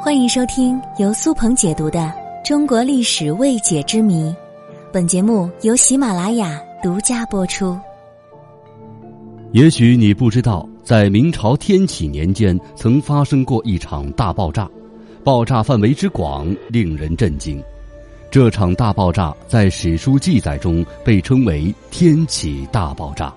欢迎收听由苏鹏解读的《中国历史未解之谜》，本节目由喜马拉雅独家播出。也许你不知道，在明朝天启年间曾发生过一场大爆炸，爆炸范围之广令人震惊。这场大爆炸在史书记载中被称为“天启大爆炸”。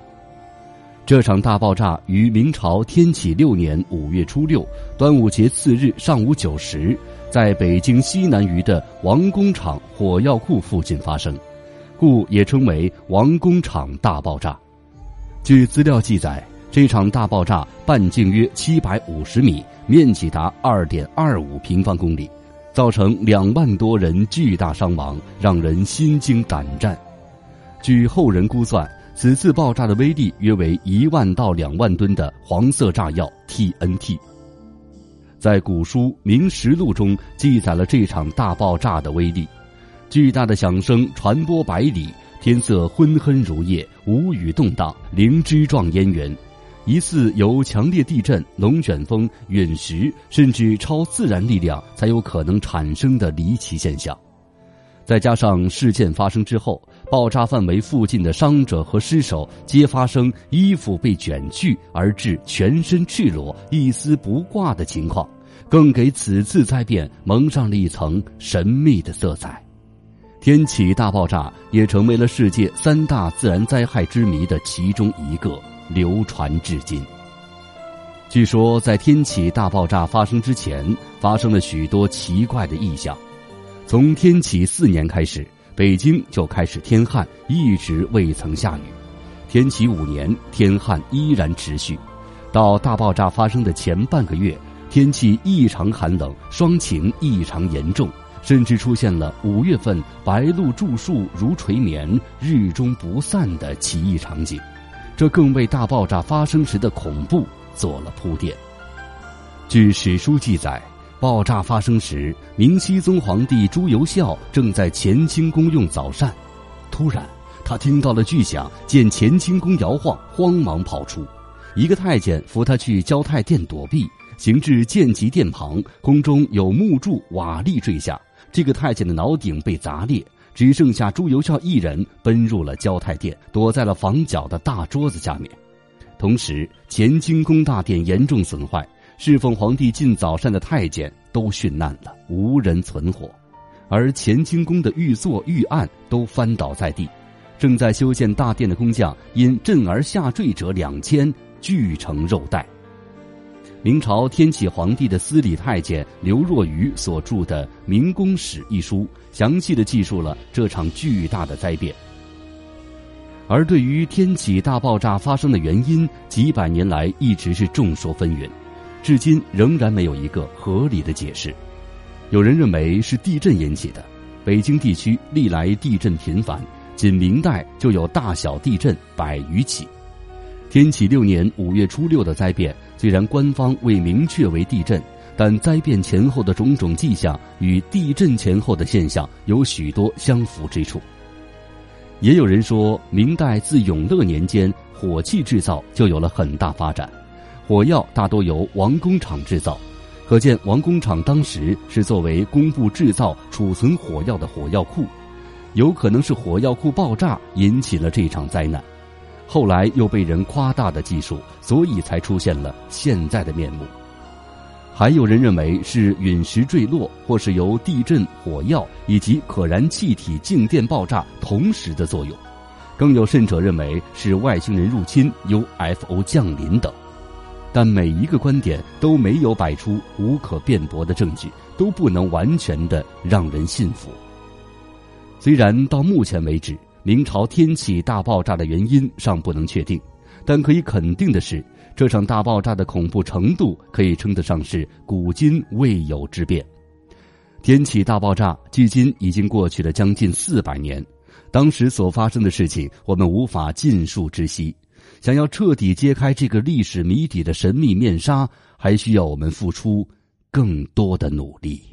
这场大爆炸于明朝天启六年五月初六，端午节次日上午九时，在北京西南隅的王工厂火药库附近发生，故也称为王工厂大爆炸。据资料记载，这场大爆炸半径约七百五十米，面积达二点二五平方公里，造成两万多人巨大伤亡，让人心惊胆战。据后人估算。此次爆炸的威力约为一万到两万吨的黄色炸药 TNT。在古书《明实录》中记载了这场大爆炸的威力，巨大的响声传播百里，天色昏昏如夜，无雨动荡，灵芝状烟云，疑似由强烈地震、龙卷风、陨石甚至超自然力量才有可能产生的离奇现象。再加上事件发生之后，爆炸范围附近的伤者和尸首皆发生衣服被卷去而致全身赤裸、一丝不挂的情况，更给此次灾变蒙上了一层神秘的色彩。天启大爆炸也成为了世界三大自然灾害之谜的其中一个，流传至今。据说，在天启大爆炸发生之前，发生了许多奇怪的异象。从天启四年开始，北京就开始天旱，一直未曾下雨。天启五年，天旱依然持续。到大爆炸发生的前半个月，天气异常寒冷，霜情异常严重，甚至出现了五月份白露著树如垂眠，日中不散的奇异场景。这更为大爆炸发生时的恐怖做了铺垫。据史书记载。爆炸发生时，明熹宗皇帝朱由校正在乾清宫用早膳，突然他听到了巨响，见乾清宫摇晃，慌忙跑出。一个太监扶他去交泰殿躲避，行至建极殿旁，宫中有木柱瓦砾坠下，这个太监的脑顶被砸裂，只剩下朱由校一人奔入了交泰殿，躲在了房角的大桌子下面。同时，乾清宫大殿严重损坏。侍奉皇帝进早膳的太监都殉难了，无人存活；而乾清宫的御座、御案都翻倒在地。正在修建大殿的工匠因震而下坠者两千，俱成肉袋。明朝天启皇帝的司礼太监刘若愚所著的《明宫史》一书，详细的记述了这场巨大的灾变。而对于天启大爆炸发生的原因，几百年来一直是众说纷纭。至今仍然没有一个合理的解释。有人认为是地震引起的，北京地区历来地震频繁，仅明代就有大小地震百余起。天启六年五月初六的灾变，虽然官方未明确为地震，但灾变前后的种种迹象与地震前后的现象有许多相符之处。也有人说，明代自永乐年间，火器制造就有了很大发展。火药大多由王工厂制造，可见王工厂当时是作为工部制造、储存火药的火药库。有可能是火药库爆炸引起了这场灾难，后来又被人夸大的技术，所以才出现了现在的面目。还有人认为是陨石坠落，或是由地震、火药以及可燃气体静电爆炸同时的作用。更有甚者认为是外星人入侵、UFO 降临等。但每一个观点都没有摆出无可辩驳的证据，都不能完全的让人信服。虽然到目前为止，明朝天启大爆炸的原因尚不能确定，但可以肯定的是，这场大爆炸的恐怖程度可以称得上是古今未有之变。天启大爆炸距今已经过去了将近四百年，当时所发生的事情，我们无法尽数知悉。想要彻底揭开这个历史谜底的神秘面纱，还需要我们付出更多的努力。